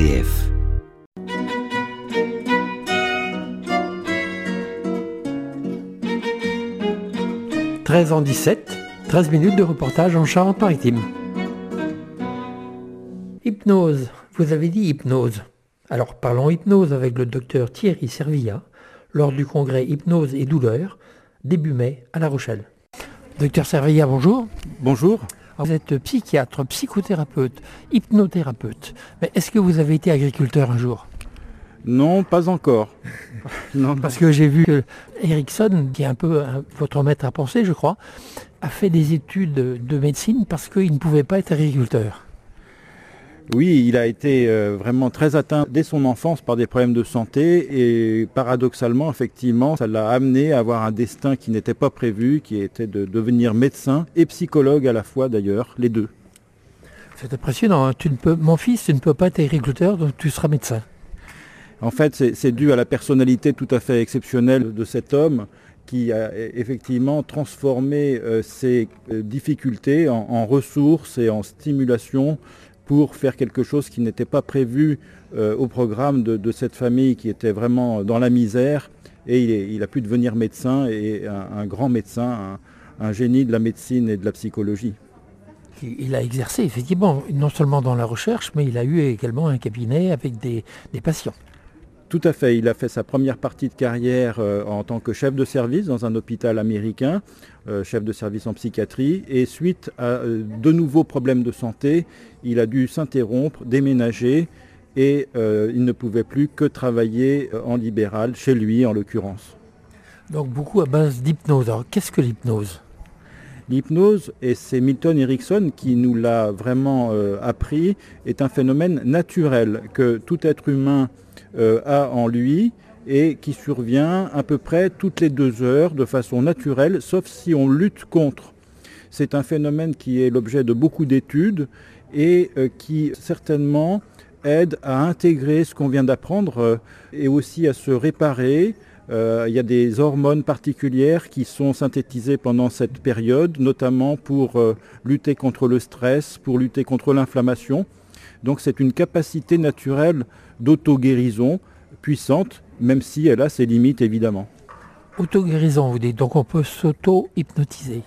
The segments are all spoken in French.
RCF. « 13 en 17, 13 minutes de reportage en Charente-Maritime. Hypnose, vous avez dit hypnose. Alors parlons hypnose avec le docteur Thierry Servilla lors du congrès Hypnose et douleur début mai à La Rochelle. Docteur Servilla, bonjour. Bonjour. Vous êtes psychiatre, psychothérapeute, hypnothérapeute. Mais est-ce que vous avez été agriculteur un jour? Non, pas encore. non, Parce que j'ai vu que Erickson, qui est un peu votre maître à penser, je crois, a fait des études de médecine parce qu'il ne pouvait pas être agriculteur. Oui, il a été euh, vraiment très atteint dès son enfance par des problèmes de santé et paradoxalement, effectivement, ça l'a amené à avoir un destin qui n'était pas prévu, qui était de devenir médecin et psychologue à la fois d'ailleurs, les deux. C'est impressionnant. Hein. Tu ne peux, mon fils, tu ne peux pas être agriculteur, donc tu seras médecin. En fait, c'est dû à la personnalité tout à fait exceptionnelle de cet homme qui a effectivement transformé euh, ses euh, difficultés en ressources et en stimulation pour faire quelque chose qui n'était pas prévu euh, au programme de, cette famille qui était vraiment dans la misère. Et il, a pu devenir médecin et un, grand médecin, un, génie de la médecine et de la psychologie. Il a exercé effectivement, non seulement dans la recherche, mais il a eu également un cabinet avec des patients. Tout à fait. Il a fait sa première partie de carrière euh, en tant que chef de service dans un hôpital américain, euh, chef de service en psychiatrie. Et suite à euh, de nouveaux problèmes de santé, il a dû s'interrompre, déménager et il ne pouvait plus que travailler en libéral, chez lui en l'occurrence. Donc beaucoup à base d'hypnose. Alors qu'est-ce que l'hypnose? L'hypnose, et c'est Milton Erickson qui nous l'a vraiment appris, est un phénomène naturel que tout être humain euh, a en lui et qui survient à peu près toutes les deux heures de façon naturelle, sauf si on lutte contre. C'est un phénomène qui est l'objet de beaucoup d'études et euh, qui certainement aide à intégrer ce qu'on vient d'apprendre euh, et aussi à se réparer. il y a des hormones particulières qui sont synthétisées pendant cette période, notamment pour lutter contre le stress, pour lutter contre l'inflammation. Donc c'est une capacité naturelle d'auto-guérison puissante, même si elle a ses limites évidemment. Auto-guérison, vous dites, donc on peut s'auto-hypnotiser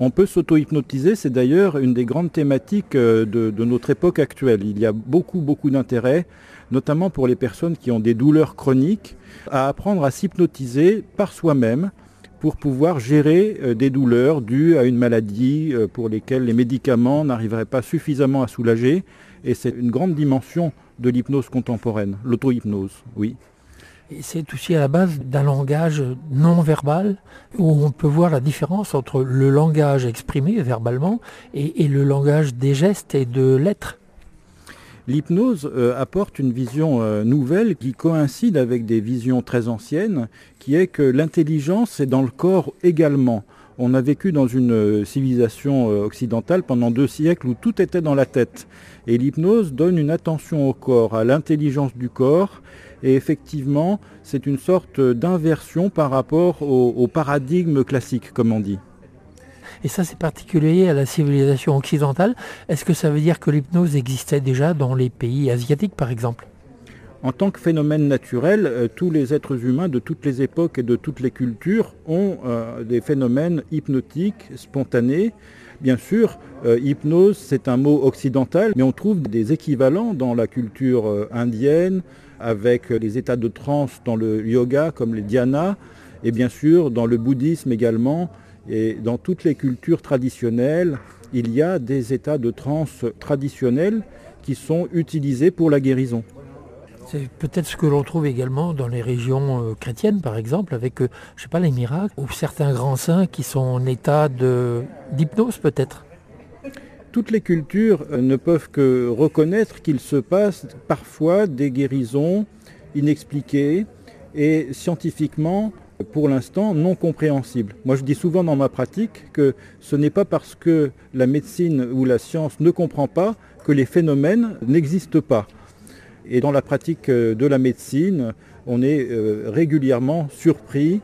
on peut s'auto-hypnotiser, c'est d'ailleurs une des grandes thématiques euh, de, de, notre époque actuelle. Il y a beaucoup, beaucoup d'intérêt, notamment pour les personnes qui ont des douleurs chroniques, à apprendre à s'hypnotiser par soi-même pour pouvoir gérer euh, des douleurs dues à une maladie euh, pour lesquelles les médicaments n'arriveraient pas suffisamment à soulager. Et c'est une grande dimension de l'hypnose contemporaine, l'auto-hypnose, oui. Et c'est aussi à la base d'un langage non verbal où on peut voir la différence entre le langage exprimé verbalement et, le langage des gestes et de l'être. L'hypnose euh, apporte une vision euh, nouvelle qui coïncide avec des visions très anciennes, qui est que l'intelligence est dans le corps également. On a vécu dans une euh, civilisation occidentale pendant deux siècles où tout était dans la tête. Et l'hypnose donne une attention au corps, à l'intelligence du corps. Et effectivement, c'est une sorte d'inversion par rapport au, paradigme classique, comme on dit. Et ça, c'est particulier à la civilisation occidentale. Est-ce que ça veut dire que l'hypnose existait déjà dans les pays asiatiques, par exemple? En tant que phénomène naturel, euh, tous les êtres humains de toutes les époques et de toutes les cultures ont euh, des phénomènes hypnotiques, spontanés, Bien sûr, euh, hypnose, c'est un mot occidental, mais on trouve des équivalents dans la culture indienne, avec les états de transe dans le yoga, comme les dhyana, et bien sûr dans le bouddhisme également, et dans toutes les cultures traditionnelles, il y a des états de transe traditionnels qui sont utilisés pour la guérison. C'est peut-être ce que l'on trouve également dans les régions euh, chrétiennes, par exemple, avec, euh, je sais pas, les miracles, ou certains grands saints qui sont en état d'hypnose peut-être. Toutes les cultures euh, ne peuvent que reconnaître qu'il se passe parfois des guérisons inexpliquées et scientifiquement, pour l'instant, non compréhensibles. Moi, je dis souvent dans ma pratique que ce n'est pas parce que la médecine ou la science ne comprend pas que les phénomènes n'existent pas. Et dans la pratique euh, de la médecine, on est euh, régulièrement surpris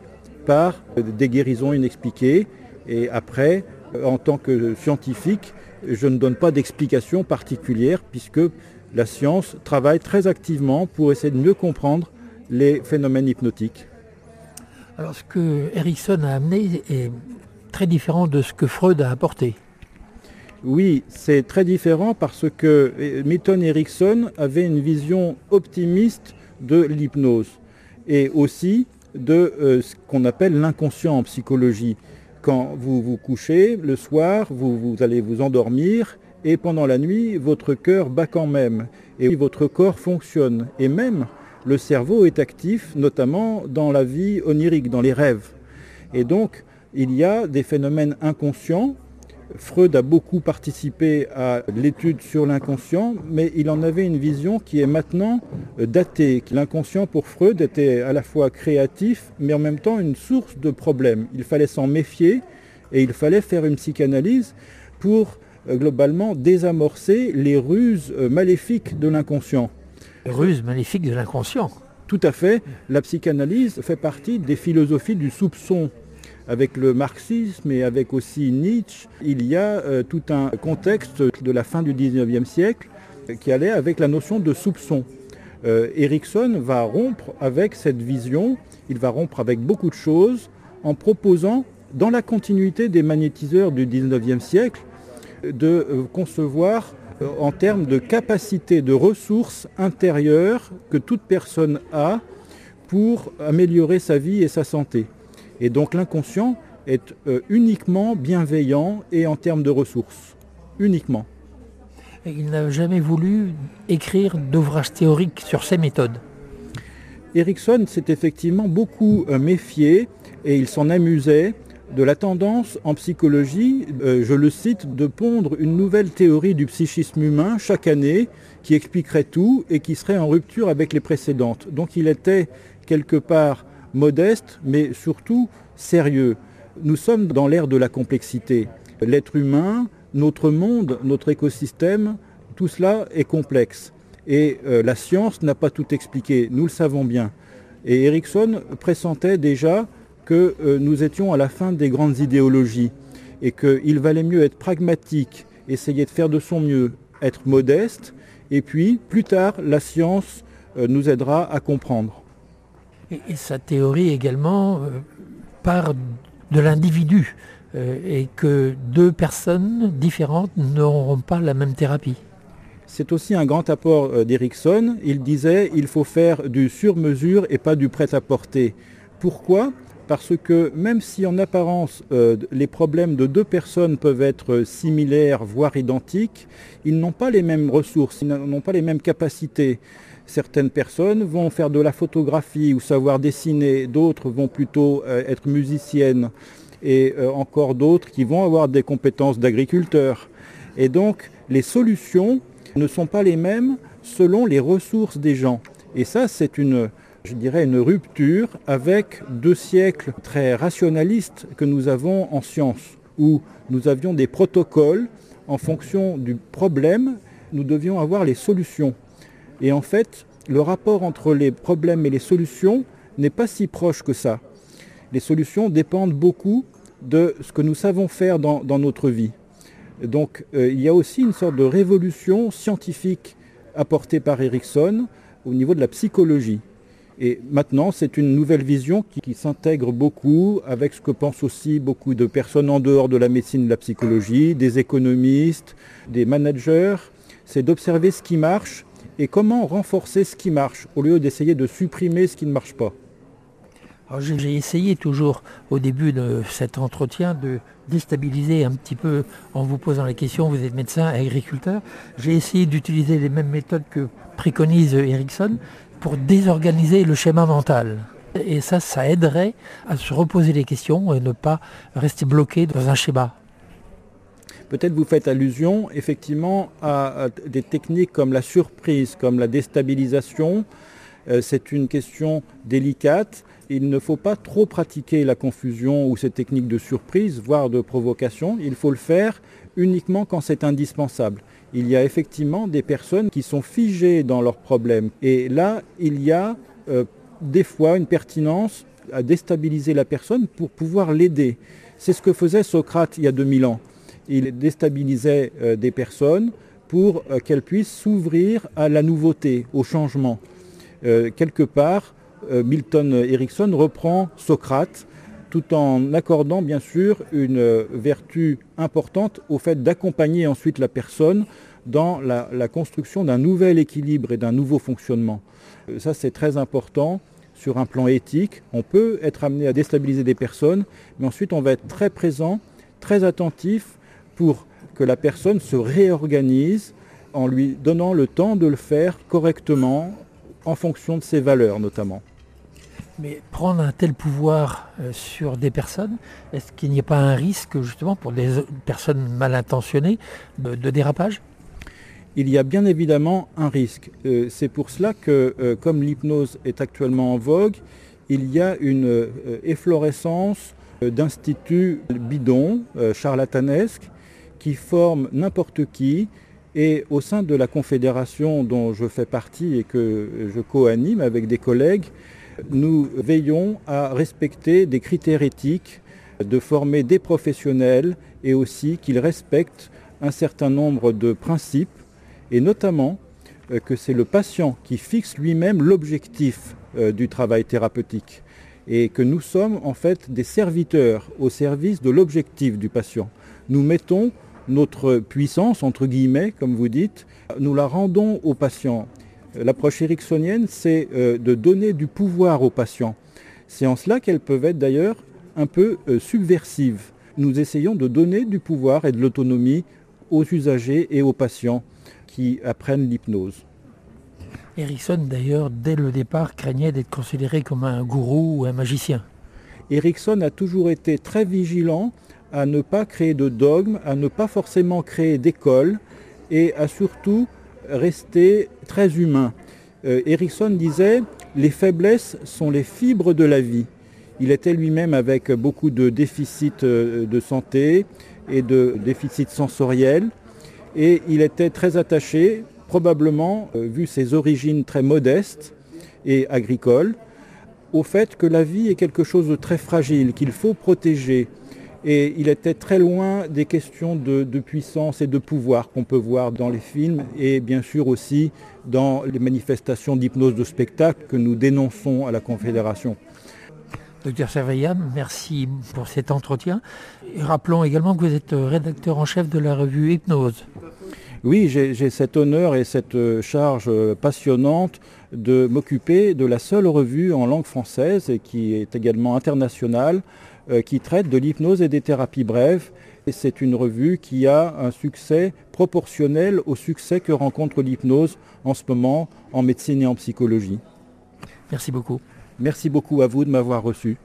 par euh, des guérisons inexpliquées. Et après, en tant que scientifique, je ne donne pas d'explication particulière puisque la science travaille très activement pour essayer de mieux comprendre les phénomènes hypnotiques. Alors ce que Erickson a amené est très différent de ce que Freud a apporté. Oui, c'est très différent parce que Milton Erickson avait une vision optimiste de l'hypnose et aussi de euh, ce qu'on appelle l'inconscient en psychologie. Quand vous vous couchez le soir, vous, vous allez vous endormir et pendant la nuit, votre cœur bat quand même et votre corps fonctionne. Et même le cerveau est actif, notamment dans la vie onirique, dans les rêves. Et donc, il y a des phénomènes inconscients. Freud a beaucoup participé à l'étude sur l'inconscient, mais il en avait une vision qui est maintenant datée. L'inconscient pour Freud était à la fois créatif, mais en même temps une source de problèmes. Il fallait s'en méfier et il fallait faire une psychanalyse pour euh, globalement désamorcer les ruses euh, maléfiques de l'inconscient. Ruses maléfiques de l'inconscient Tout à fait. La psychanalyse fait partie des philosophies du soupçon. Avec le marxisme et avec aussi Nietzsche, il y a euh, tout un contexte de la fin du 19e siècle qui allait avec la notion de soupçon. Erickson va rompre avec cette vision, il va rompre avec beaucoup de choses en proposant, dans la continuité des magnétiseurs du 19e siècle, de euh, concevoir euh, en termes de capacité, de ressources intérieures que toute personne a pour améliorer sa vie et sa santé. Et donc l'inconscient est euh, uniquement bienveillant et en termes de ressources. Uniquement. il n'a jamais voulu écrire d'ouvrage théorique sur ces méthodes. Erickson s'est effectivement beaucoup méfié et il s'en amusait de la tendance en psychologie, euh, je le cite, de pondre une nouvelle théorie du psychisme humain chaque année qui expliquerait tout et qui serait en rupture avec les précédentes. Donc il était quelque part modeste, mais surtout sérieux. Nous sommes dans l'ère de la complexité. L'être humain, notre monde, notre écosystème, tout cela est complexe. Et euh, la science n'a pas tout expliqué, nous le savons bien. Et Erickson pressentait déjà que euh, nous étions à la fin des grandes idéologies et qu'il valait mieux être pragmatique, essayer de faire de son mieux, être modeste, et puis plus tard, la science euh, nous aidera à comprendre. Et, sa théorie également euh, part de l'individu et que deux personnes différentes n'auront pas la même thérapie. C'est aussi un grand apport d'Erickson. Il disait il faut faire du sur-mesure et pas du prêt-à-porter. Pourquoi? Parce que même si en apparence euh, les problèmes de deux personnes peuvent être similaires, voire identiques, ils n'ont pas les mêmes ressources, ils n'ont pas les mêmes capacités. Certaines personnes vont faire de la photographie ou savoir dessiner, d'autres vont plutôt euh, être musiciennes et euh, encore d'autres qui vont avoir des compétences d'agriculteur. Et donc les solutions ne sont pas les mêmes selon les ressources des gens. Et ça, c'est une, je dirais, une rupture avec deux siècles très rationalistes que nous avons en science, où nous avions des protocoles en fonction du problème, nous devions avoir les solutions. Et en fait, le rapport entre les problèmes et les solutions n'est pas si proche que ça. Les solutions dépendent beaucoup de ce que nous savons faire dans, notre vie. Donc euh, il y a aussi une sorte de révolution scientifique apportée par Erickson au niveau de la psychologie. Et maintenant, c'est une nouvelle vision qui, s'intègre beaucoup avec ce que pensent aussi beaucoup de personnes en dehors de la médecine de la psychologie, des économistes, des managers. C'est d'observer ce qui marche et comment renforcer ce qui marche au lieu d'essayer de supprimer ce qui ne marche pas? J'ai essayé toujours au début de cet entretien de déstabiliser un petit peu en vous posant les questions. Vous êtes médecin et agriculteur. J'ai essayé d'utiliser les mêmes méthodes que préconise Erickson, pour désorganiser le schéma mental. Et ça, ça aiderait à se reposer les questions et ne pas rester bloqué dans un schéma. Peut-être vous faites allusion effectivement à, des techniques comme la surprise, comme la déstabilisation. Euh, c'est une question délicate. Il ne faut pas trop pratiquer la confusion ou ces techniques de surprise, voire de provocation. Il faut le faire uniquement quand c'est indispensable il y a effectivement des personnes qui sont figées dans leurs problèmes. Et là, il y a euh, des fois une pertinence à déstabiliser la personne pour pouvoir l'aider. C'est ce que faisait Socrate il y a 2000 ans. Il déstabilisait euh, des personnes pour qu'elle puisse s'ouvrir à la nouveauté, au changement. quelque part, Milton Erickson reprend Socrate tout en accordant bien sûr une vertu importante au fait d'accompagner ensuite la personne dans la, construction d'un nouvel équilibre et d'un nouveau fonctionnement. Euh, ça c'est très important sur un plan éthique. On peut être amené à déstabiliser des personnes, mais ensuite on va être très présent, très attentif pour que la personne se réorganise en lui donnant le temps de le faire correctement en fonction de ses valeurs notamment. Mais prendre un tel pouvoir euh, sur des personnes, est-ce qu'il n'y a pas un risque justement pour des personnes mal intentionnées de, dérapage? Il y a bien évidemment un risque. Euh, c'est pour cela que, euh, comme l'hypnose est actuellement en vogue, il y a une efflorescence d'instituts bidons, charlatanesques, qui forment n'importe qui. Et au sein de la confédération dont je fais partie et que je co-anime avec des collègues, nous veillons à respecter des critères éthiques, de former des professionnels et aussi qu'ils respectent un certain nombre de principes et notamment euh, que c'est le patient qui fixe lui-même l'objectif euh, du travail thérapeutique et que nous sommes en fait des serviteurs au service de l'objectif du patient. Nous mettons notre puissance, entre guillemets, comme vous dites, nous la rendons au patient. L'approche ericksonienne, c'est euh, de donner du pouvoir aux patients. C'est en cela qu'elles peuvent être d'ailleurs un peu euh, subversives. Nous essayons de donner du pouvoir et de l'autonomie aux usagers et aux patients qui apprennent l'hypnose. Erickson, d'ailleurs, dès le départ, craignait d'être considéré comme un gourou ou un magicien. Erickson a toujours été très vigilant à ne pas créer de dogmes, à ne pas forcément créer d'école et à surtout rester très humain. Euh, Erickson disait les faiblesses sont les fibres de la vie. Il était lui-même avec beaucoup de déficits euh, de santé et de déficits sensoriels et il était très attaché, probablement euh, vu ses origines très modestes et agricoles, au fait que la vie est quelque chose de très fragile, qu'il faut protéger, et il était très loin des questions de, puissance et de pouvoir qu'on peut voir dans les films et bien sûr aussi dans les manifestations d'hypnose de spectacle que nous dénonçons à la Confédération. Docteur Serveillat, merci pour cet entretien. Et rappelons également que vous êtes rédacteur en chef de la revue Hypnose. Oui, j'ai cet honneur et cette charge passionnante de m'occuper de la seule revue en langue française et qui est également internationale euh, qui traite de l'hypnose et des thérapies brèves. C'est une revue qui a un succès proportionnel au succès que rencontre l'hypnose en ce moment en médecine et en psychologie. Merci beaucoup. Merci beaucoup à vous de m'avoir reçu.